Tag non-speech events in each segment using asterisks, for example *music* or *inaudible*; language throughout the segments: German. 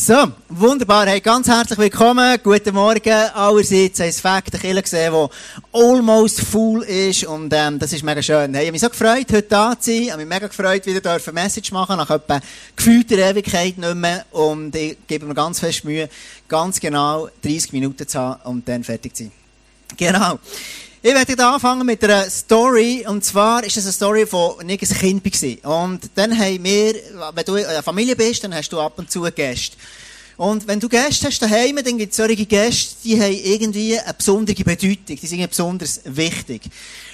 So, wunderbar. Hey, ganz herzlich willkommen. Guten Morgen allerseits. Ein Fakt, der Killer gesehen, der almost full ist. Und, ähm, das ist mega schön. Hey, ich habe mich so gefreut, heute da zu sein. Ich habe mich mega gefreut, wieder eine Message machen nach etwa gefühlter Ewigkeit nicht mehr. Und ich gebe mir ganz fest Mühe, ganz genau 30 Minuten zu haben und dann fertig zu sein. Genau. Ich werde anfangen mit einer Story. Und zwar ist es eine Story von ich ein Kind war. Und dann haben wir, wenn du eine Familie bist, dann hast du ab und zu Gäste. Und wenn du Gäste hast daheim, dann gibt es solche Gäste, die haben irgendwie eine besondere Bedeutung. Die sind besonders wichtig.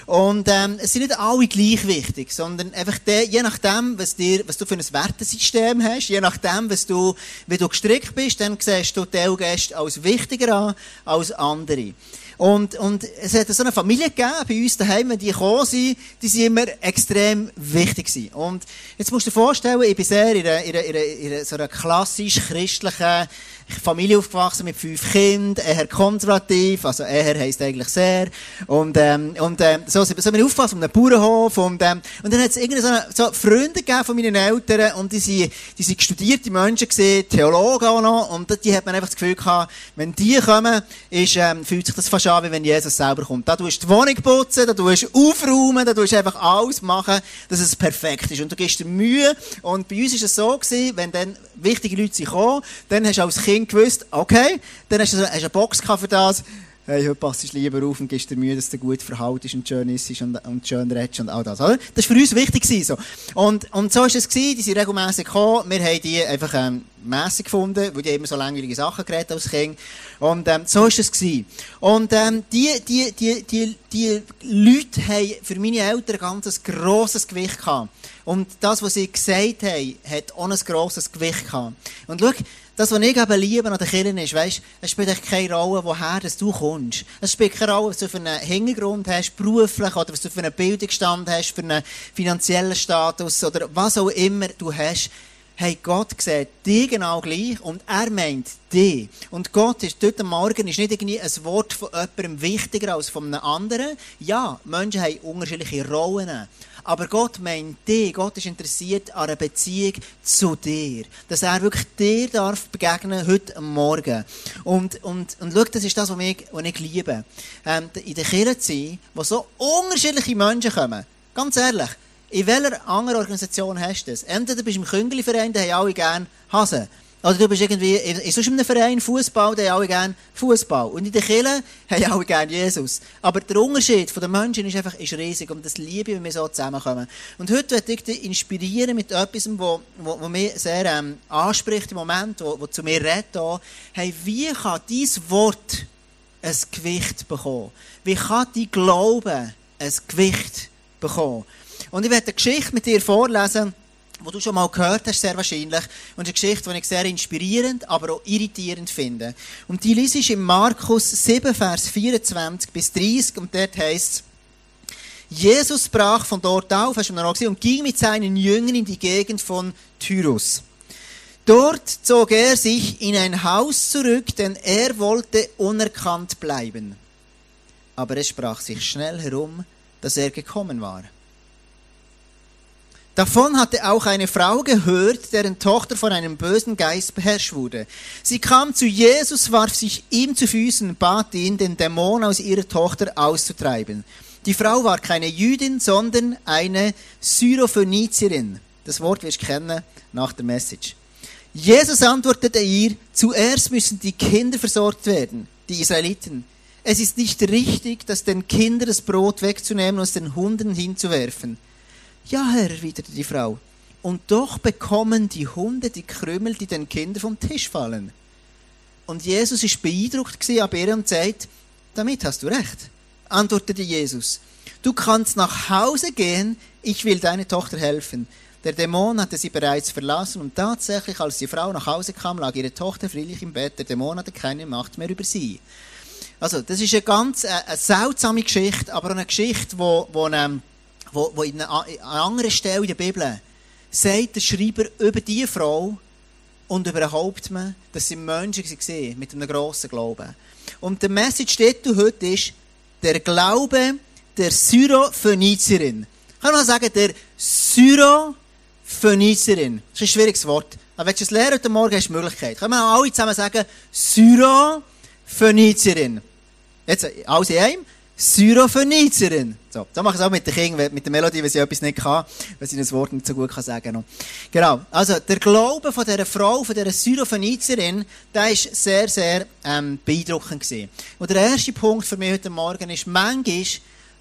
Und ähm, es sind nicht alle gleich wichtig, sondern einfach der, je nachdem, was, dir, was du für ein Wertesystem hast, je nachdem, was du, wie du gestrickt bist, dann siehst du die Gäste als wichtiger an als andere. Und, und es hat so eine Familie gegeben bei uns daheim, die gekommen sind, die sind immer extrem wichtig gewesen. Und jetzt musst du dir vorstellen, ich bin sehr in einer, in einer, in einer, so einer klassisch christlichen Familie aufgewachsen mit fünf Kindern, eher konservativ, also eher heisst eigentlich sehr. Und, ähm, und, ähm, so, so bin ich aufgewachsen, um einen Bauernhof, und, ähm, und dann hat es irgendwie so, eine, so Freunde gegeben von meinen Eltern, und die sind, die sind studierte Menschen gesehen, Theologen auch noch, und die hat man einfach das Gefühl gehabt, wenn die kommen, ist, ähm, fühlt sich das fast an, wie wenn Jesus selber kommt. Da tust du die Wohnung putzen, da tust du aufräumen, da tust du einfach alles machen, dass es perfekt ist. Und du gibst dir Mühe, und bei uns ist es so gewesen, wenn dann wichtige Leute sind gekommen, dann hast du als Kind gewusst, okay, dann hast du, hast eine Box für das. Hey, heute passt du lieber auf und gibst dir Mühe, dass du gut verhaltest und schön ist und, und schön redest und all das, oder? Das war für uns wichtig so. Und, und so war es gewesen, die sind regelmässig gekommen. Wir haben die einfach, ähm, mässig gefunden, weil die immer so langweilige Sachen geredet als Kind. Und, ähm, so war es gewesen. Und, ähm, die, die, die, die, die Leute haben für meine Eltern ein ganz grosses Gewicht gehabt. Und das, was sie gesagt haben, hat auch ein grosses Gewicht gehabt. Und schau, das, was ich eben liebe an den Kirchen ist, weisst, es spielt echt keine Rolle, woher du kommst. Es spielt keine Rolle, was du für einen Hintergrund hast, beruflich, oder was du für einen Bildungsstand hast, für einen finanziellen Status, oder was auch immer du hast. Hey, Gott sieht dich genau gleich und er meint dich. Und Gott ist, am Morgen ist nicht irgendwie ein Wort von jemandem wichtiger als von einem anderen. Ja, Menschen haben unterschiedliche Rollen. Aber Gott meint dich. Gott ist interessiert an einer Beziehung zu dir. Dass er wirklich dir darf begegnen heute Morgen. Und, und, und schau, das ist das, was ich, was ich liebe. Ähm, in der Kirche zu sein, wo so unterschiedliche Menschen kommen. Ganz ehrlich. In welcher anderen Organisation hast du das? Entweder bist im Küngeli-Verein, da haben alle gerne Hasen. Oder du bist irgendwie in, in sonst einem Verein, Fußball, haben alle gerne Fußball. Und in der Kirche haben alle gerne Jesus. Aber der Unterschied von den Menschen ist einfach ist riesig. Und das liebe ich, wenn wir so zusammenkommen. Und heute möchte ich dich inspirieren mit etwas, wo, wo, wo mich sehr ähm, anspricht im Moment, wo, wo zu mir redet. Auch. Hey, wie kann dein Wort ein Gewicht bekommen? Wie kann dein Glaube ein Gewicht bekommen? Und ich werde eine Geschichte mit dir vorlesen, wo du schon mal gehört hast, sehr wahrscheinlich. Und eine Geschichte, die ich sehr inspirierend, aber auch irritierend finde. Und die liest in Markus 7, Vers 24 bis 30. Und dort heißt Jesus brach von dort auf, hast du noch gesehen, und ging mit seinen Jüngern in die Gegend von Tyrus. Dort zog er sich in ein Haus zurück, denn er wollte unerkannt bleiben. Aber es sprach sich schnell herum, dass er gekommen war. Davon hatte auch eine Frau gehört, deren Tochter von einem bösen Geist beherrscht wurde. Sie kam zu Jesus, warf sich ihm zu Füßen bat ihn, den Dämon aus ihrer Tochter auszutreiben. Die Frau war keine Jüdin, sondern eine Syrophönizierin. Das Wort wirst du kennen nach der Message. Jesus antwortete ihr, zuerst müssen die Kinder versorgt werden, die Israeliten. Es ist nicht richtig, dass den Kindern das Brot wegzunehmen und es den Hunden hinzuwerfen. Ja, Herr, erwiderte die Frau. Und doch bekommen die Hunde die Krümel, die den Kindern vom Tisch fallen. Und Jesus ist beeindruckt ab ihr und sagt, damit hast du recht. Antwortete Jesus, du kannst nach Hause gehen, ich will deine Tochter helfen. Der Dämon hatte sie bereits verlassen und tatsächlich, als die Frau nach Hause kam, lag ihre Tochter friedlich im Bett. Der Dämon hatte keine Macht mehr über sie. Also, das ist eine ganz äh, eine seltsame Geschichte, aber eine Geschichte, wo, wo ähm, wo, wo in einer, anderen Stelle in der Bibel sagt der Schreiber über diese Frau und über den Hauptmann, dass sie Menschen waren mit einem grossen Glauben. Und der Message dort heute ist, der Glaube der Syrophönizierin. Kann mal sagen, der Syrophönizierin. Das ist ein schwieriges Wort. Aber wenn du es lernen heute Morgen, hast du die Möglichkeit. Können wir alle zusammen sagen, Syro-Phönizierin. Jetzt, alles in einem. Syrophönizierin. So, so mache ich es auch mit den Kindern, mit der Melodie, wenn sie etwas nicht kann, wenn sie das Wort nicht so gut kann sagen kann. Genau. Also, der Glaube von dieser Frau, von dieser Syrophönizierin, der ist sehr, sehr, ähm, beeindruckend gewesen. Und der erste Punkt für mich heute Morgen ist, manchmal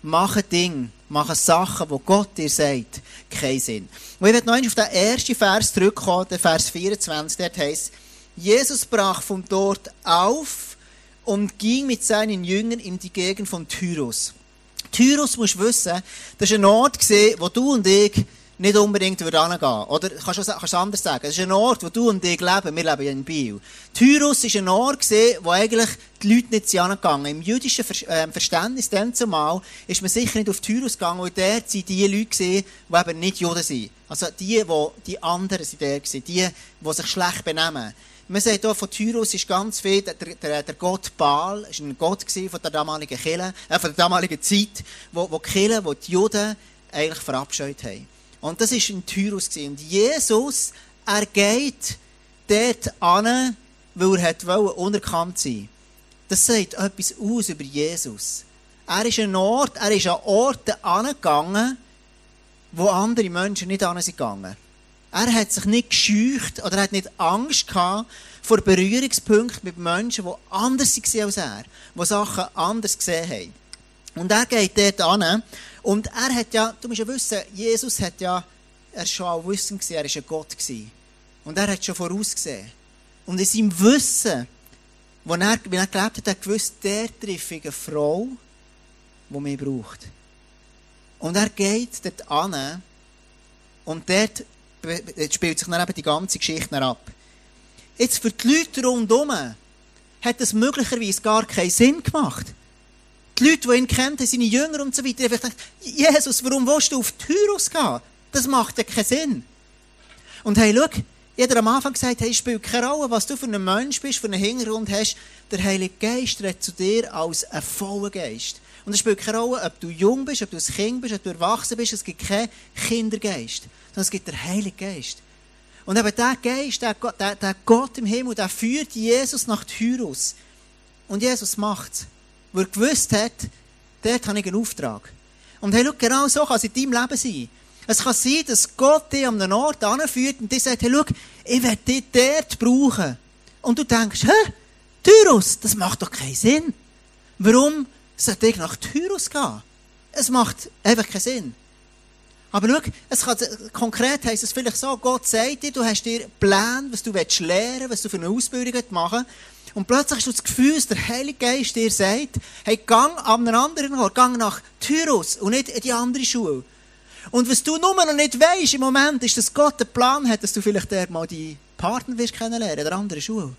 machen Dinge, machen Sachen, die Gott dir sagt, keinen Sinn. Und ich werde noch auf den ersten Vers zurückkommen, der Vers 24, dort heisst, Jesus brach von dort auf, und ging mit seinen Jüngern in die Gegend von Tyrus. Tyrus, musst du wissen, das ist ein Ort gesehen, wo du und ich nicht unbedingt hingehen würden. Oder kannst du es anders sagen? Es ist ein Ort, wo du und ich leben. Wir leben ja in Biel. Tyrus ist ein Ort gesehen, wo eigentlich die Leute nicht hingegangen Im jüdischen ähm, Verständnis dann zumal ist man sicher nicht auf Tyrus gegangen, weil dort sind die Leute gesehen, die eben nicht Juden sind. Also die, die, die anderen sind dort gewesen. Die, die sich schlecht benehmen. Man sagt hier von Tyrus ist ganz viel, der, der, der Gott Baal, ist ein Gott von der damaligen Kirche, äh, von der damaligen Zeit, wo, wo die Kirche, wo die Juden eigentlich verabscheut haben. Und das ist in Tyrus gewesen. Und Jesus, er geht dort an, weil er hat unerkannt sein Das sagt etwas aus über Jesus. Er ist ein Ort, er ist an Orten angegangen, wo andere Menschen nicht an sind gegangen. Er hat sich nicht gescheucht oder hat nicht Angst gehabt vor Berührungspunkten mit Menschen, die anders waren als er, die Sachen anders gesehen haben. Und er geht dort an und er hat ja, du musst ja wissen, Jesus hat ja, er schon auch Wissen gesehen, er war ein Gott gewesen. Und er hat schon vorausgesehen. Und in seinem Wissen, wo er, wie er gelebt hat, hat er gewusst, der trifft eine Frau, die mich braucht. Und er geht dort an und dort spielt sich dann eben die ganze Geschichte ab. Jetzt für die Leute rundherum hat es möglicherweise gar keinen Sinn gemacht. Die Leute, die ihn kennen, seine Jünger und so weiter, haben gedacht, Jesus, warum willst du auf Tyrus gehen? Das macht ja keinen Sinn. Und hey, schau, jeder am Anfang gesagt, hey, spielt keine Rolle, was du für ein Mensch bist, für einen Hintergrund hast. Der Heilige Geist redet zu dir als ein voller Geist. Und es spielt keine Rolle, ob du jung bist, ob du ein Kind bist, ob du erwachsen bist. Es gibt keinen Kindergeist, sondern es gibt den Heiligen Geist. Und eben der Geist, der, der, der Gott im Himmel, der führt Jesus nach Tyrus. Und Jesus macht es. Weil er gewusst hat, dort habe ich einen Auftrag. Und hey, schau, genau so kann es in deinem Leben sein. Es kann sein, dass Gott dich an einen Ort anführt und dir sagt, hey, schau, ich werde dich dort brauchen. Und du denkst, hä? Tyrus, das macht doch keinen Sinn. Warum sollte ich nach Tyrus gehen? Es macht einfach keinen Sinn. Aber schau, es kann, konkret heisst es vielleicht so, Gott sagt dir, du hast dir Pläne, was du lernen willst, was du für eine Ausbildung machen Und plötzlich hast du das Gefühl, dass der Heilige Geist dir sagt, hey, gang an einen anderen Ort, gang nach Tyrus und nicht in die andere Schule. Und was du nur noch nicht weißt im Moment, ist, dass Gott einen Plan hat, dass du vielleicht mal die Partner wirst kennenlernen in der anderen Schule.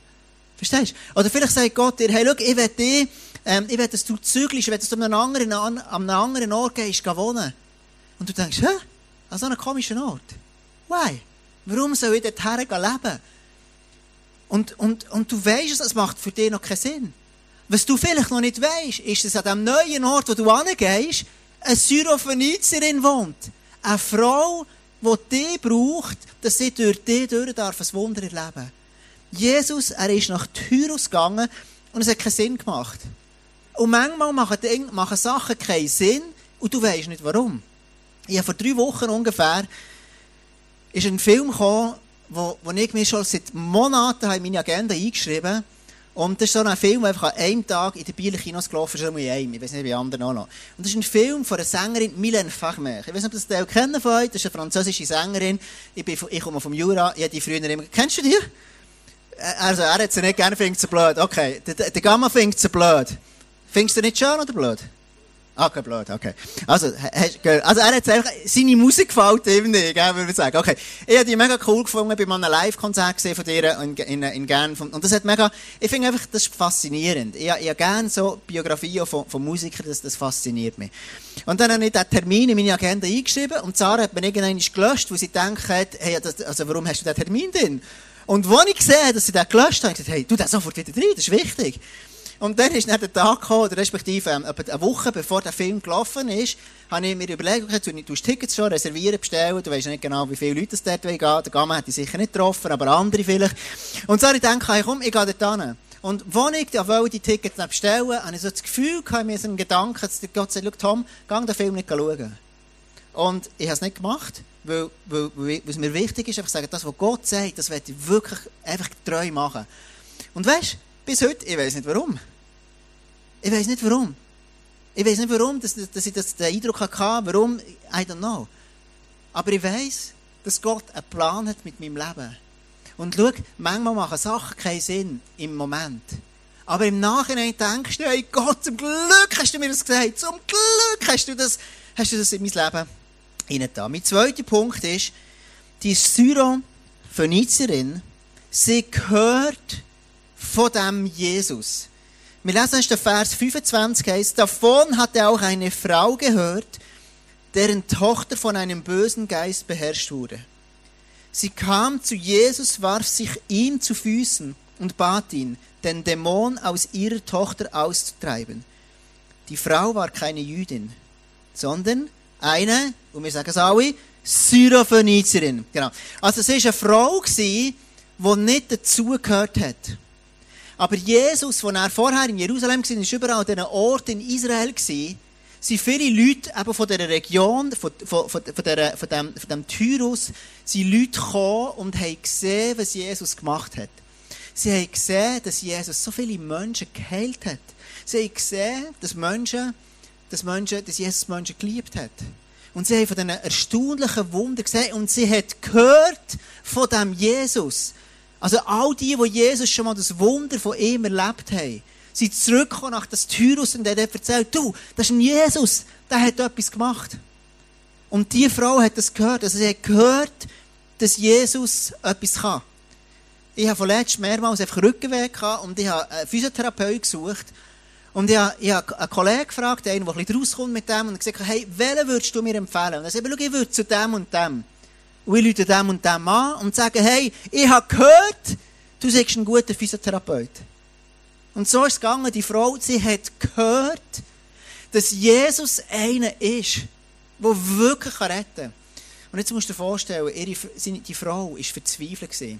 Verstehst du? Oder vielleicht sagt Gott dir, hey, schau, ich will dich, ähm, ich will, dass du zügelst, ich will, dass du an einem anderen, an einem anderen Ort gehst, wohnen. Und du denkst, hä? An so einem komischen Ort? Why? Warum soll ich dort leben? Und, und, und du weißt es, macht für dich noch keinen Sinn. Was du vielleicht noch nicht weißt, ist, dass an dem neuen Ort, wo du hingehst, eine Syrophenizerin wohnt. Eine Frau, die dich braucht, dass sie durch dich durch darf ein Wunder erleben Jesus, er ist nach Tyrus gegangen und es hat keinen Sinn gemacht. Und manchmal machen, machen Sachen keinen Sinn und du weißt nicht warum. Ich vor drei Wochen ungefähr ist ein Film gekommen, wo, wo ich mir schon seit Monaten in meine Agenda eingeschrieben habe. Und das ist so ein Film, der einfach an einem Tag in den Bieler Kinos gelaufen ist. Ich weiß nicht, wie anderen auch noch. Und das ist ein Film von einer Sängerin, Mylène Farmer. Ich weiß nicht, ob das Teil kennen von euch. Das ist eine französische Sängerin. Ich, bin, ich komme vom Jura. Ich habe die früher immer... Kennst du die? Also, er hat sie nicht gerne, findet sie blöd. Okay, der, der Gamma findet sie blöd. Findest du nicht schön oder blöd? Ah, okay, blöd, okay. Also, also er hat seine Musik gefällt ihm nicht, gell, würde ich sagen. Okay. Ich habe die mega cool gefunden, bei einem Live-Konzert gesehen von dir in, in, in Genf. Und das hat mega, ich finde einfach, das ist faszinierend. Ich, ich habe gerne so Biografien von, von Musikern, das, das fasziniert mich. Und dann habe ich den Termin in meine Agenda eingeschrieben und Sarah hat mir irgendwann gelöscht, wo sie denkt hey, das, also warum hast du den Termin denn? Und als ich gesehen habe, dass sie den gelöscht haben, habe ich gesagt, hey, du, den sofort wieder rein, das ist wichtig. Und dann ist dann der Tag gekommen, respektive ähm, eine Woche bevor der Film gelaufen ist, habe ich mir überlegt, okay, du, du Tickets schon reservieren, bestellen, du weißt nicht genau, wie viele Leute es dort gehen Der Gamma hätte ich sicher nicht getroffen, aber andere vielleicht. Und so habe ich gedacht, hey, komm, ich gehe dort hin. Und als ich die Tickets bestellen habe ich so das Gefühl gehabt, mir so einen Gedanken, dass Gott sagt, Tom, geh den Film nicht schauen. Und ich habe es nicht gemacht, weil, weil, weil, es mir wichtig ist, einfach zu sagen, das, was Gott sagt, das werde ich wirklich einfach treu machen. Und weißt, bis heute, ich weiß nicht warum. Ich weiß nicht warum. Ich weiß nicht warum, dass, dass ich das, den Eindruck hatte, warum, I don't know. Aber ich weiß, dass Gott einen Plan hat mit meinem Leben. Und schau, manchmal machen Sachen keinen Sinn im Moment. Aber im Nachhinein denkst du, hey Gott, zum Glück hast du mir das gesagt. Zum Glück hast du das, hast du das in mein Leben hineingetan. Mein zweiter Punkt ist, die Syro-Phönizierin, sie gehört von dem Jesus. Wir lesen erst den Vers 25 heißt, davon hatte auch eine Frau gehört, deren Tochter von einem bösen Geist beherrscht wurde. Sie kam zu Jesus, warf sich ihm zu Füßen und bat ihn, den Dämon aus ihrer Tochter auszutreiben. Die Frau war keine Jüdin, sondern eine, und wir sagen es alle, Syrophönizierin. Genau. Also es war eine Frau, die nicht dazugehört hat. Aber Jesus, als er vorher in Jerusalem war, war überall an diesen Orten in Israel, waren viele Leute eben von dieser Region, von, von, von, von, der, von, dem, von dem Tyrus, sind Leute gekommen und haben gesehen, was Jesus gemacht hat. Sie haben gesehen, dass Jesus so viele Menschen geheilt hat. Sie haben gesehen, dass Menschen, dass Menschen, dass Jesus Menschen geliebt hat. Und sie haben von diesen erstaunlichen Wundern gesehen und sie hat gehört von dem Jesus. Also all die, die Jesus schon mal das Wunder von ihm erlebt haben, sind zurückgekommen nach das Tyrus und hat erzählt, du, das ist ein Jesus, der hat etwas gemacht. Und die Frau hat das gehört. Also sie hat gehört, dass Jesus etwas kann. Ich habe vorletzt mehrmals einfach Rückenweg gehabt und ich habe einen Physiotherapeut gesucht. Und ich habe, ich habe einen Kollegen gefragt, einen, der ein bisschen rauskommt mit dem, und gesagt, hey, welchen würdest du mir empfehlen? Und er sagt, ich würde zu dem und dem. Und ich rufe dem und dem an und sage, hey, ich habe gehört, du bist ein guter Physiotherapeut. Und so ist es gegangen. Die Frau, sie hat gehört, dass Jesus einer ist, der wirklich retten kann. Und jetzt musst du dir vorstellen, ihre, die Frau war verzweifelt.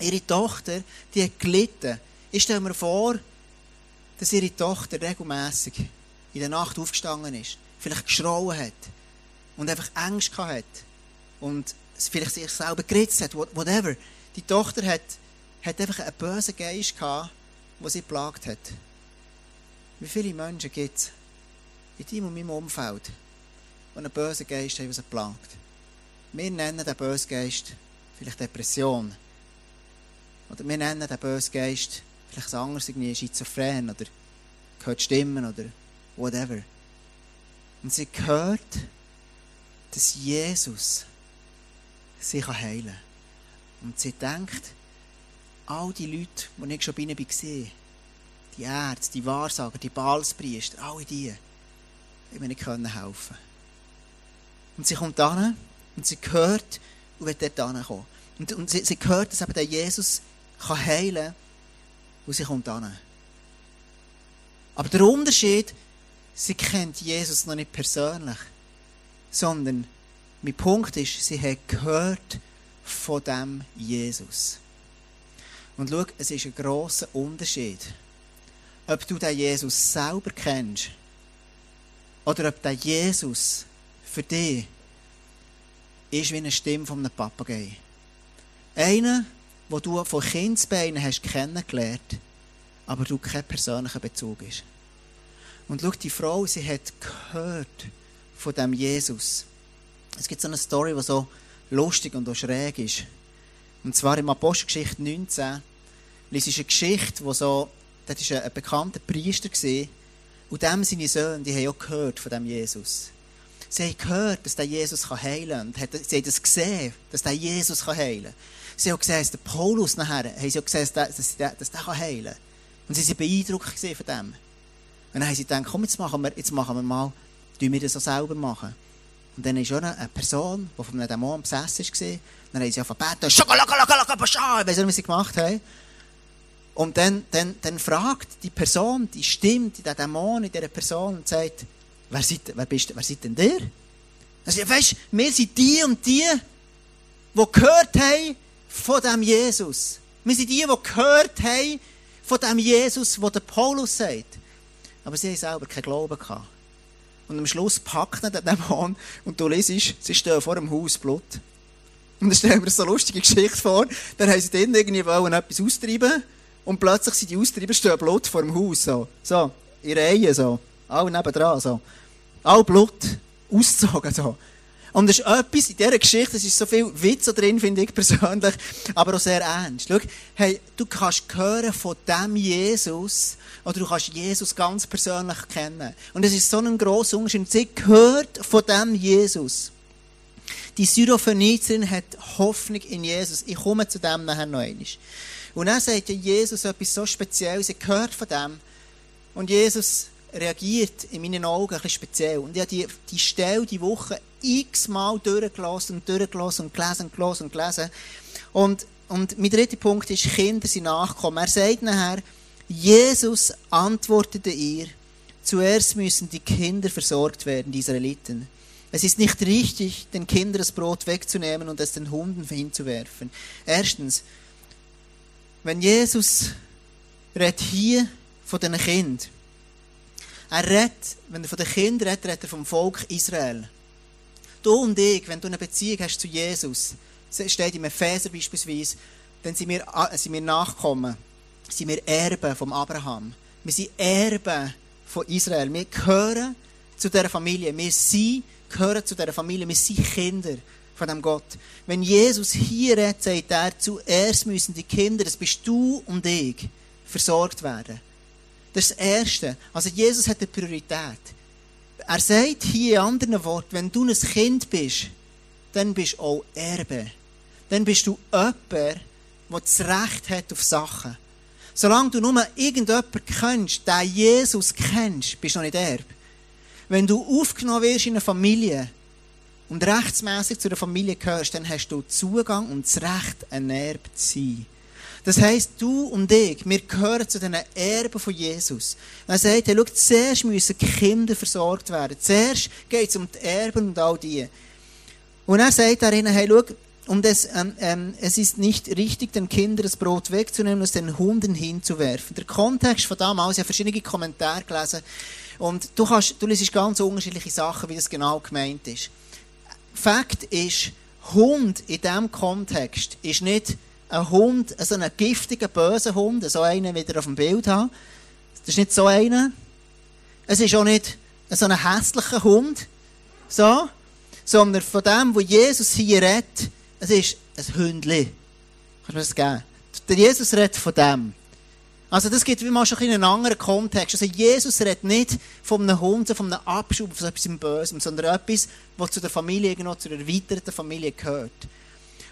Ihre Tochter, die hat gelitten. Ich stelle mir vor, dass ihre Tochter regelmässig in der Nacht aufgestanden ist, vielleicht geschrauen hat und einfach Angst hat und vielleicht sich selber geritzt hat, whatever. Die Tochter hat, hat einfach einen bösen Geist gehabt, der sie plagt hat. Wie viele Menschen gibt es in deinem und meinem Umfeld, die einen bösen Geist haben, der sie plagt? Wir nennen den bösen Geist vielleicht Depression. Oder wir nennen den bösen Geist vielleicht anders, irgendwie schizophren oder gehört Stimmen oder whatever. Und sie hört, dass Jesus sie heilen kann. Und sie denkt, all die Leute, die ich schon bei ihnen war, die Ärzte, die Wahrsager, die Balspriester, alle die, die mir nicht helfen. Und sie kommt an und sie hört und wird dort ankommen. Und, und sie, sie hört, dass eben der Jesus kann heilen kann und sie kommt an. Aber der Unterschied, sie kennt Jesus noch nicht persönlich, sondern mein Punkt ist, sie hat gehört von dem Jesus. Und schau, es ist ein grosser Unterschied, ob du den Jesus selber kennst oder ob der Jesus für dich ist wie eine Stimme von einem Papagei. Einer, wo du von Kindsbeinen hast kennengelernt, aber du keinen persönlichen Bezug hast. Und schau, die Frau, sie hat gehört von dem Jesus. Es gibt so eine Story, die so lustig und auch schräg ist. Und zwar im Apostelgeschichte 19. Das ist eine Geschichte, wo so, das war ein, bekannter Priester gewesen, und dem seine Söhne, die haben auch gehört von dem Jesus. Sie haben gehört, dass der Jesus heilen kann. Sie haben das gesehen, dass der Jesus heilen kann. Sie haben gesehen, dass der Paulus nachher, haben sie auch gesehen, dass der, dass der heilen kann. Und sie waren beeindruckt von dem. Und dann haben sie gedacht, komm, jetzt machen wir, jetzt machen wir mal, tun wir das auch selber machen. Und dann ist auch eine Person, die von einem Dämon besessen war, dann haben sie angefangen zu beten, Schokolaka, ich weiß nicht, was sie gemacht haben. Und dann, dann, dann fragt die Person, die stimmt, der Dämon in dieser Person und sagt, wer seid, wer bist, wer seid denn der? Also, weißt, wir sind die und die, die gehört haben von dem Jesus. Wir sind die, die gehört haben von dem Jesus, wo der Paulus sagt. Aber sie haben selber keinen Glauben gehabt. Und am Schluss packt er den Dämon und du liest, sie stehen vor dem Haus Blut. Und dann stellen wir so eine lustige Geschichte vor. Dann haben sie drin irgendwie wollen etwas austreiben und plötzlich sind die Austreiber stehen Blut vor dem Haus. So, so in Reihen, so. Alle nebendran, so. All Blut ausgezogen, so. Und es ist etwas in dieser Geschichte, es ist so viel Witz drin, finde ich persönlich, aber auch sehr ernst. Schau, hey, du kannst hören von dem Jesus, oder du kannst Jesus ganz persönlich kennen. Und es ist so ein grosser Unterschied. Sie gehört von dem Jesus. Die Syrophönizierin hat Hoffnung in Jesus. Ich komme zu dem nachher noch einmal. Und dann sagt ja Jesus etwas so Spezielles. Sie gehört von dem. Und Jesus reagiert in meinen Augen ein bisschen speziell. Und ich habe die, die Stelle die Woche x-mal durchgelassen und durchgelassen und gelesen und gelesen und gelesen. Und, und mein dritter Punkt ist, Kinder sind nachkommen. Er sagt nachher, Jesus antwortete ihr, zuerst müssen die Kinder versorgt werden, die Israeliten. Es ist nicht richtig, den Kindern das Brot wegzunehmen und es den Hunden hinzuwerfen. Erstens, wenn Jesus redet hier von den Kindern, er redet, wenn er von den Kindern redet, redet er vom Volk Israel. Du und ich, wenn du eine Beziehung hast zu Jesus, steht im Epheser beispielsweise, dann sind wir, sind wir Nachkommen, sind wir Erben vom Abraham. Wir sind Erben von Israel. Wir gehören zu dieser Familie. Wir sind, gehören zu dieser Familie. Wir sind Kinder von dem Gott. Wenn Jesus hier redet, sagt er, zuerst müssen die Kinder, das bist du und ich, versorgt werden. Das ist das Erste. Also Jesus hat eine Priorität. Er sagt hier in anderen Worten, wenn du ein Kind bist, dann bist du auch Erbe. Dann bist du jemand, der das Recht hat auf Sachen. Solange du nur irgendjemanden kennst, der Jesus kennst, bist du noch nicht Erbe. Wenn du aufgenommen wirst in eine Familie und rechtsmäßig zu der Familie gehörst, dann hast du Zugang und das Recht, ein Erbe zu sein. Das heisst, du und ich, wir gehören zu den Erben von Jesus. Er sagt, hey, schau, zuerst müssen Kinder versorgt werden. Zuerst geht es um die Erben und all die. Und er sagt darin, hey, schau, und es, ähm, ähm, es ist nicht richtig, den Kindern das Brot wegzunehmen und es den Hunden hinzuwerfen. Der Kontext von damals, ich habe verschiedene Kommentare gelesen, und du, kannst, du liest ganz unterschiedliche Sachen, wie das genau gemeint ist. Fakt ist, Hund in diesem Kontext ist nicht ein Hund, so einen giftigen, bösen Hund, so einen, wie ihr auf dem Bild habt. Das ist nicht so einer. Es ist auch nicht so ein hässlicher Hund, so, sondern von dem, wo Jesus hier redet, es ist ein Hündli. Kannst du mir das geben? Der Jesus redet von dem. Also das gibt wie mal schon in einen anderen Kontext. Also Jesus redet nicht von einem Hund, von einem Abschub, von etwas Bösem, sondern etwas, was zu der Familie, genau zu der erweiterten Familie gehört.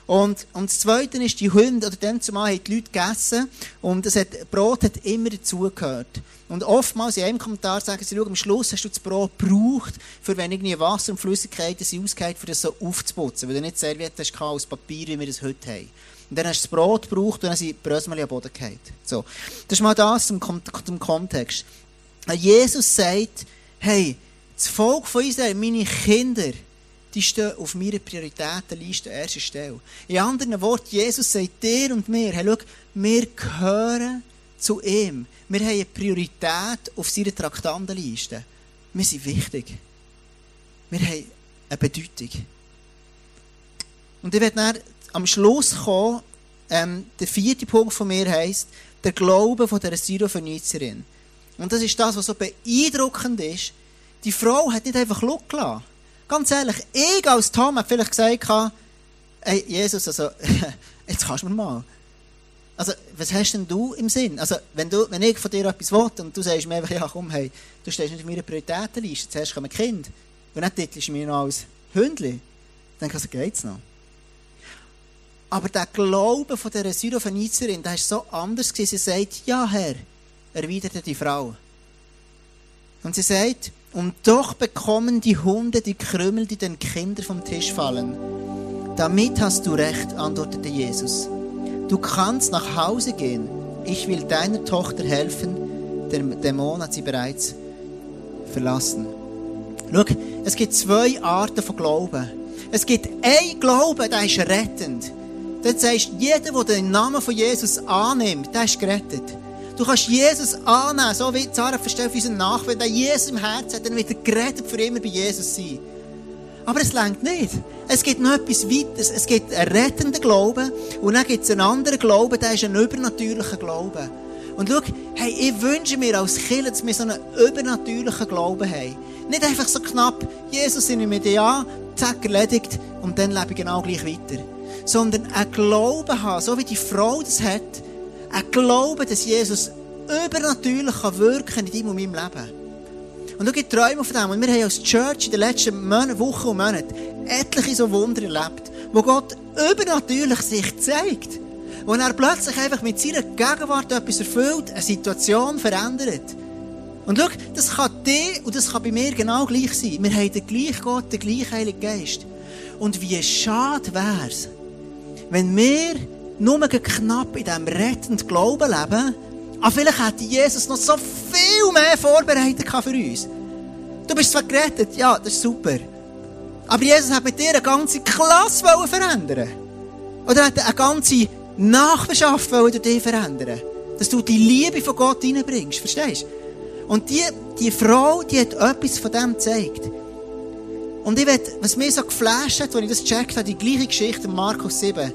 Und, und das Zweite ist, die Hunde, oder dann zumal haben die Leute gegessen und das hat, Brot hat immer dazugehört. Und oftmals in einem Kommentar sagen sie, schau, am Schluss hast du das Brot gebraucht, für wenn irgendwie Wasser und Flüssigkeiten sind ausgehört, für das so aufzuputzen, weil du nicht serviert hast aus Papier, wie wir das heute haben. Und dann hast du das Brot gebraucht und dann sind die Brösmeli am Boden gefallen. So. Das ist mal das zum, zum Kontext. Jesus sagt, hey, das Volk von Israel, meine Kinder, die stehen auf meiner Prioritätenliste an erster Stelle. In anderen Worten, Jesus sagt dir und mir, hey, schau, wir gehören zu ihm. Wir haben eine Priorität auf seiner Traktandenliste. Wir sind wichtig. Wir haben eine Bedeutung. Und ich werde am Schluss kommen, ähm, der vierte Punkt von mir heisst, der Glaube von der Syrophönizierin. Und das ist das, was so beeindruckend ist. Die Frau hat nicht einfach Glück gelassen. Ganz ehrlich, ich als Tom habe vielleicht gesagt, hey, Jesus, also, *laughs* jetzt kannst du mir mal. Also, was hast denn du im Sinn? Also, wenn, du, wenn ich von dir etwas will und du sagst mir einfach, ja, komm, hey, du stehst nicht auf meiner Prioritätenliste, zuerst kommt ein Kind. Und dann titelst du mich noch als Hündli. Dann also, geht's noch. Aber der Glaube von dieser Syrophenizerin, der ist so anders gewesen. Sie sagt, ja, Herr, erwiderte die Frau. Und sie sagt, und doch bekommen die Hunde die Krümel, die den Kindern vom Tisch fallen. Damit hast du recht, antwortete Jesus. Du kannst nach Hause gehen. ich will deiner Tochter helfen, der Dämon hat sie bereits verlassen. Schau, es gibt zwei Arten von Glauben. Es gibt ein Glauben, der ist rettend. Dort sagst jeder, der den Namen von Jesus annimmt, der ist gerettet. Du kannst Jesus annehmen, so wie Sarah versteht unseren Nach, wenn der Jesus im Herzen hat, dann wird er gerettet für immer bei Jesus sein. Aber es längt nicht. Es gibt noch etwas weiteres. Es gibt einen rettenden Glauben und dann gibt es einen anderen Glauben, der ist ein übernatürlicher Glaube. Und schau, hey, ich wünsche mir als Kind, dass wir so einen übernatürlichen Glauben haben. Nicht einfach so knapp, Jesus, ich nehme dich an, zack, erledigt und dann lebe ich genau gleich weiter. Sondern einen Glauben haben, so wie die Frau das hat, ein Glauben, dass Jesus übernatürlich kann wirken in deinem und meinem Leben. Und du gibt Träume von dem. Und wir haben als Church in den letzten Wochen und Monaten etliche so Wunder erlebt, wo Gott übernatürlich sich zeigt. Wo er plötzlich einfach mit seiner Gegenwart etwas erfüllt, eine Situation verändert. Und schau, das kann dir und das kann bei mir genau gleich sein. Wir haben den gleichen Gott, den gleichen Heiligen Geist. Und wie schade wäre es, wenn wir nur knapp in diesem rettenden Glauben leben, aber vielleicht hätte Jesus noch so viel mehr vorbereitet für uns. Du bist zwar gerettet, ja, das ist super. Aber Jesus hat mit dir eine ganze Klasse verändern Oder er hat eine ganze Nachbarschaft durch dich verändern Dass du die Liebe von Gott reinbringst, verstehst du? Und die, die Frau, die hat etwas von dem gezeigt. Und ich will, was mir so geflasht hat, als ich das gecheckt habe, die gleiche Geschichte in Markus 7,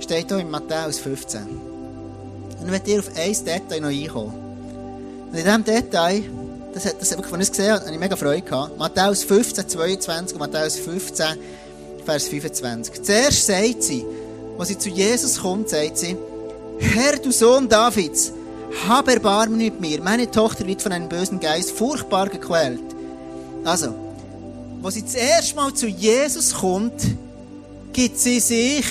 steht hier in Matthäus 15. Und ich möchte dir auf ein Detail noch einkommen. Und in diesem Detail, das hat, das, als ich es gesehen habe, ich mega Freude gehabt. Matthäus 15, 22 und Matthäus 15, Vers 25. Zuerst sagt sie, als sie zu Jesus kommt, sagt sie, Herr, du Sohn Davids, hab Erbarmen mit mir. Meine Tochter wird von einem bösen Geist furchtbar gequält. Also, als sie zuerst mal zu Jesus kommt, gibt sie sich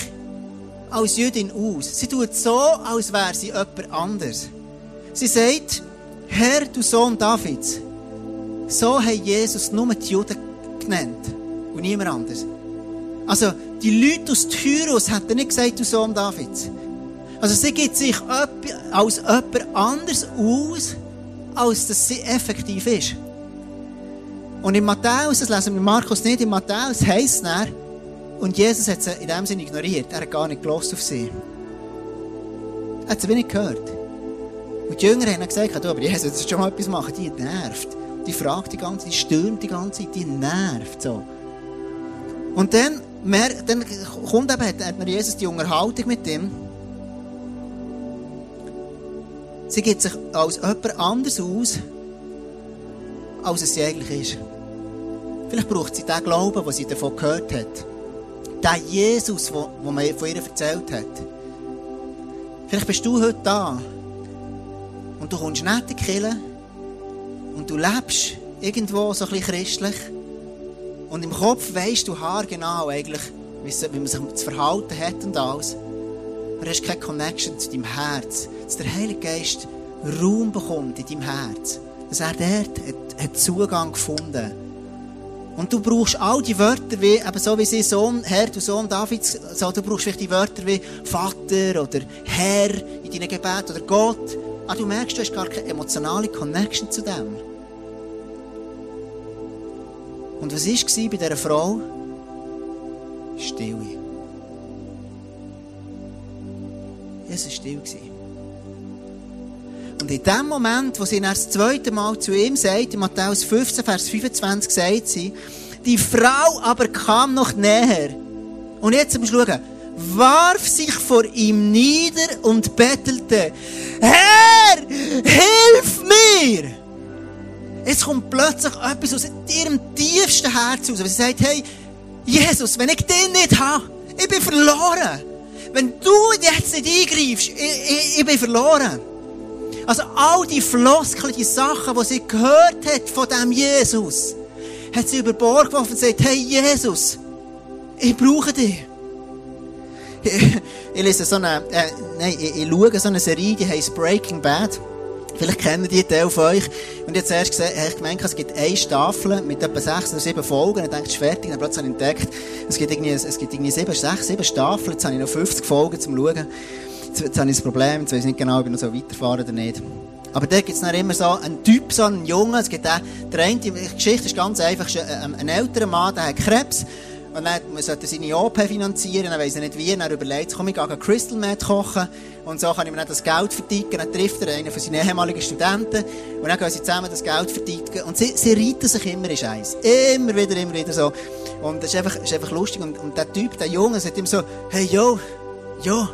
als Jüdin aus. Sie tut so, als wäre sie jemand anders. Sie sagt, Herr, du Sohn Davids. So hat Jesus nur die Juden genannt und niemand anders. Also, die Leute aus Tyrus hätten nicht gesagt, du Sohn Davids. Also, sie gibt sich als jemand anders aus, als dass sie effektiv ist. Und in Matthäus, das lesen wir Markus nicht, in Matthäus heisst es und Jesus hat sie in dem Sinne ignoriert. Er hat gar nicht gelost auf sie. Er hat sie wenig gehört. Und die Jünger haben gesagt, du, aber Jesus, jetzt schon mal etwas machen. Die nervt. Die fragt die ganze Zeit, die stürmt die ganze Zeit, die nervt so. Und dann, mehr, dann kommt eben, hat Jesus die Unterhaltung mit ihm. Sie gibt sich als jemand anders aus, als es sie eigentlich ist. Vielleicht braucht sie den Glauben, den sie davon gehört hat der Jesus, den man von ihr erzählt hat. Vielleicht bist du heute da und du kommst nicht in die Kirche und du lebst irgendwo so ein bisschen christlich und im Kopf weisst du haargenau eigentlich, wie man sich zu verhalten hat und alles. Aber hast keine Connection zu deinem Herz, dass der Heilige Geist Raum bekommt in deinem Herz. Dass er dort hat Zugang gefunden hat und du brauchst all die Wörter wie, eben so wie sie Sohn, Herr, du Sohn Davids, so, du brauchst vielleicht die Wörter wie Vater oder Herr in deinem Gebet oder Gott. Aber du merkst, du hast gar keine emotionale Connection zu dem. Und was war bei dieser Frau? Stille. Es war still. Und in dem Moment, wo sie das zweite Mal zu ihm sagt, in Matthäus 15, Vers 25, sagt sie, die Frau aber kam noch näher. Und jetzt musst du schauen, warf sich vor ihm nieder und bettelte, Herr, hilf mir! Es kommt plötzlich etwas aus ihrem tiefsten Herz raus. Sie sagt, hey, Jesus, wenn ich den nicht habe, ich bin verloren. Wenn du jetzt nicht eingreifst, ich, ich, ich bin verloren. Also all die Floskeln, die Sachen, die sie gehört hat von dem Jesus, hat sie über Bord geworfen und gesagt, hey Jesus, ich brauche dich. Ich, *laughs* ich lese so eine, äh, nein, ich, ich schaue so eine Serie, die heißt Breaking Bad. Vielleicht kennen die Teil von euch. Und jetzt erst gesehen, habe ich gemeint, es gibt eine Staffel mit etwa sechs oder sieben Folgen. Ich dachte, es ist fertig. Dann plötzlich entdeckt, es gibt irgendwie, es gibt irgendwie sieben, sechs, sieben Staffeln. Jetzt habe ich noch 50 Folgen zum Schauen. Jetzt, jetzt habe ich ein Problem, jetzt weiß ich nicht genau, ob ich noch so weiterfahren oder nicht. Aber da gibt es dann immer so einen Typ, so einen Jungen, es gibt auch, der eine, die Geschichte ist ganz einfach, ein, ein älterer Mann, der hat Krebs, und dann sollte er seine OP finanzieren, dann weiss er nicht wie, dann überlegt er, komm, ich gehe Crystal Meth kochen, und so kann ich mir dann das Geld verdienen, dann trifft er einen von seinen ehemaligen Studenten, und dann gehen sie zusammen das Geld verdienen, und sie, sie reiten sich immer in Scheiß. Immer wieder, immer wieder so. Und das ist einfach, ist einfach lustig, und, und der Typ, der Junge, sagt ihm so, hey, yo, yo,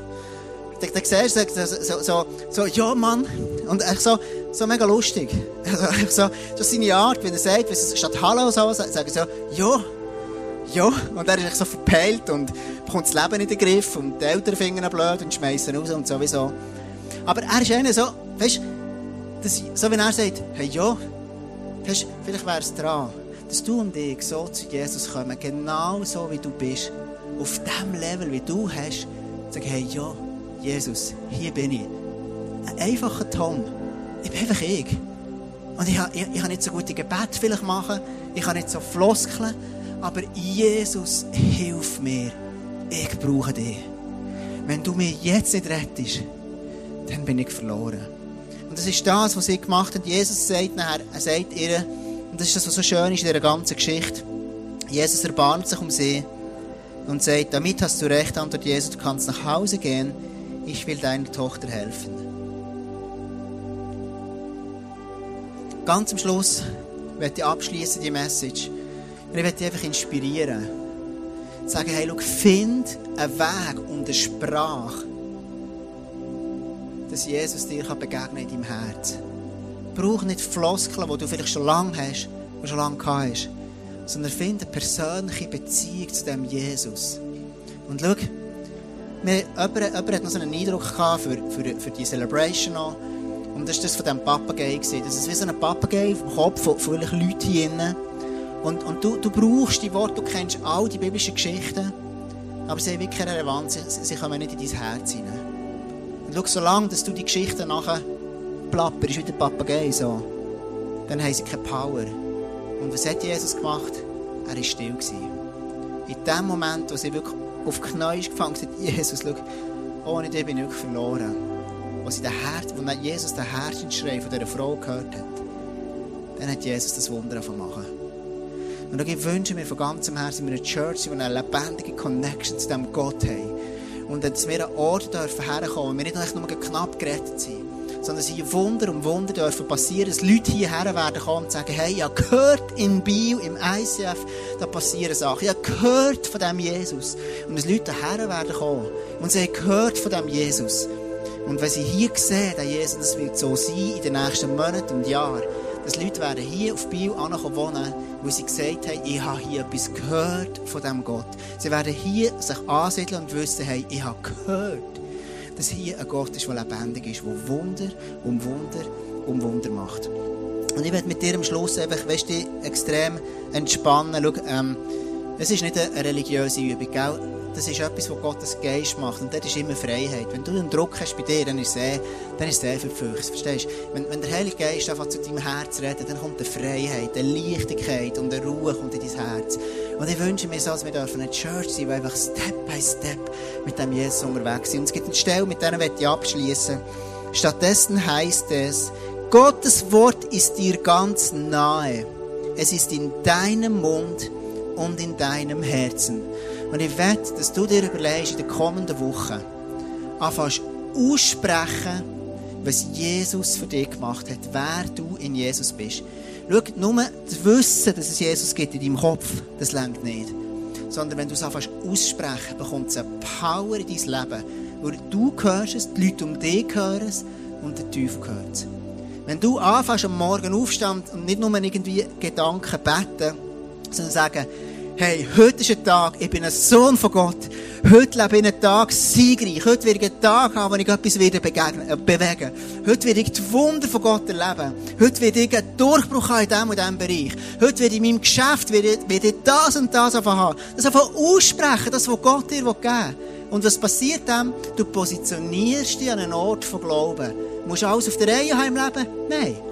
dann, dann siehst du so, so, so, so, ja, Mann. Und echt so, so mega lustig. *laughs* Also, so, ist seine Art, wenn er sagt, wenn statt Hallo so, sagen so, ja, ja. Und er ist echt so verpeilt und bekommt das Leben in den Griff und die Eltern finden ihn blöd und schmeißen raus und sowieso. Aber er ist einer so, weißt du, so wenn er sagt, hey, ja, weißt, vielleicht wäre es dran, dass du und ich so zu Jesus kommen, genau so wie du bist, auf dem Level, wie du hast, sagen, hey, ja, Jesus, hier bin ich. Ein einfacher Tom. Ich bin einfach ich. Und ich, ich, ich kann nicht so gute Gebet vielleicht machen, ich kann nicht so Floskeln, aber Jesus, hilf mir. Ich brauche dich. Wenn du mich jetzt nicht rettest, dann bin ich verloren. Und das ist das, was sie gemacht hat. Jesus sagt nachher, er sagt ihr, und das ist das, was so schön ist in dieser ganzen Geschichte. Jesus erbarmt sich um sie und sagt, damit hast du recht, antwortet Jesus, du kannst nach Hause gehen ich will deiner Tochter helfen. Ganz am Schluss werde ich abschließen die Message. Und ich werde dich einfach inspirieren. Sagen, hey, schau, find einen Weg und eine Sprache, dass Jesus dir begegnen kann in deinem Herz. Brauch nicht Floskeln, die du vielleicht schon lange hast, die schon lange gehabt hast, sondern find eine persönliche Beziehung zu dem Jesus. Und schau, wir, jemand, hat noch so einen Eindruck für, für, für die Celebration. Und das war das von diesem Papagei. Das ist wie so ein Papagei im Kopf von, von Leuten hier drin. Und, und du, du brauchst die Worte, du kennst all die biblischen Geschichten, aber sie haben wirklich keine Relevanz, sie, sie kommen nicht in dein Herz hinein. Und schau, solange dass du die Geschichten nachher plapperst wie der Papagei, so, dann haben sie keine Power. Und was hat Jesus gemacht? Er war still. In dem Moment, wo sie wirklich auf Knie gefangen und gesagt, Jesus, schau, ohne dich bin ich wirklich verloren. Als wo Jesus den Herzensschrei von dieser Frau gehört hat, dann hat Jesus das Wunder machen. Und ich wünsche mir von ganzem Herzen, wir eine Church, die eine lebendige Connection zu diesem Gott haben. Und dass wir an Orte dürfen wo wir nicht nur knapp gerettet sind, sondern dass hier Wunder um Wunder dürfen passieren, dass Leute hierher werden kommen und sagen, hey, ich habe gehört in Bio, im ICF, da passieren Sachen. Ich habe gehört von dem Jesus. Und dass Leute hierher werden kommen und sie haben gehört von dem Jesus. Und wenn sie hier sehen, der Jesus, das wird so sein in den nächsten Monaten und Jahren, dass Leute werden hier auf Bio ankommen wohnen, weil sie gesagt haben, ich habe hier etwas gehört von dem Gott. Sie werden hier sich ansiedeln und wissen, hey, ich habe gehört dass hier ein Gott ist, der lebendig ist, der Wunder um Wunder um Wunder macht. Und ich werde mit dir am Schluss einfach, weißt du, extrem entspannen. Schau, ähm, es ist nicht eine religiöse Übung, gell? Das ist etwas, was Gottes Geist macht. Und das ist immer Freiheit. Wenn du einen Druck hast bei dir, dann ist es dann ist es sehr verfürcht. Verstehst du? Wenn, wenn der Heilige Geist einfach zu deinem Herz redet, dann kommt eine Freiheit, eine Leichtigkeit und eine Ruhe kommt in dein Herz. Und ich wünsche mir so, dass wir dürfen eine Church sein, die einfach Step by Step mit dem Jesus unterwegs sind. Und es gibt eine Stelle, mit der ich abschließen Stattdessen heißt es, Gottes Wort ist dir ganz nahe. Es ist in deinem Mund und in deinem Herzen. Und ich wette, dass du dir überlegst, in den kommenden Wochen anfängst aussprechen, was Jesus für dich gemacht hat, wer du in Jesus bist. Schau, nur das Wissen, dass es Jesus gibt in deinem Kopf, das längt nicht. Sondern wenn du es anfängst aussprechen, bekommt es eine Power in dein Leben. Wo du hörst es, die Leute um dich hören es und der Teufel hört es. Wenn du anfängst am Morgen aufstehen und nicht nur irgendwie Gedanken beten, sondern sagen, hey, heute ist ein Tag, ich bin ein Sohn von Gott. Heute lebe ich einen Tag siegreich. Heute werde ich einen Tag haben, wo ich etwas wieder begegnen, äh, bewegen Heute werde ich die Wunder von Gott erleben. Heute werde ich einen Durchbruch haben in diesem und diesem Bereich. Heute werde ich in meinem Geschäft werde, werde das und das haben. Das einfach aussprechen, das, was Gott dir geben will. Und was passiert dann? Du positionierst dich an einen Ort von Glauben. Musst du alles auf der Reihe haben im Leben? Nein.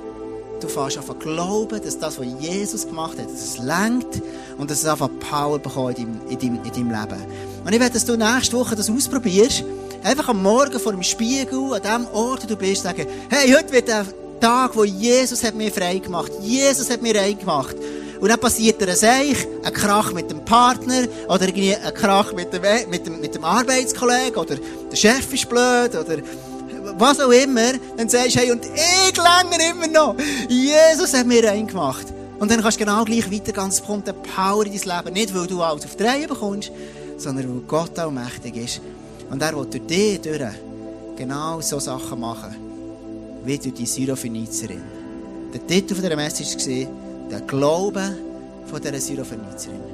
Du fährst einfach glauben, dass das, was Jesus gemacht hat, dass es lenkt und dass es einfach Power bekommt in deinem, in, deinem, in deinem Leben. Und ich will, dass du nächste Woche das ausprobierst. einfach am Morgen vor dem Spiegel, an dem Ort, wo du bist, sagen, hey, heute wird der Tag, wo Jesus hat mir frei gemacht. Jesus hat mir rein gemacht. Und dann passiert er ein Seich, ein Krach mit dem Partner, oder irgendwie ein Krach mit dem, mit dem, mit dem Arbeitskollegen, oder der Chef ist blöd, oder was auch immer. Dann sagst du, hey, und ich länger immer noch. Jesus hat mir rein gemacht. Und dann kannst du genau gleich weiter, ganz kommt der Power in dein Leben. Nicht, weil du alles auf die Reihe bekommst, sondern weil Gott auch mächtig ist. Und er will durch dich durch genau so Sachen machen, wie durch die Syrophenizerin. Der Titel dieser Message war, der Glaube dieser Syrophenizerin.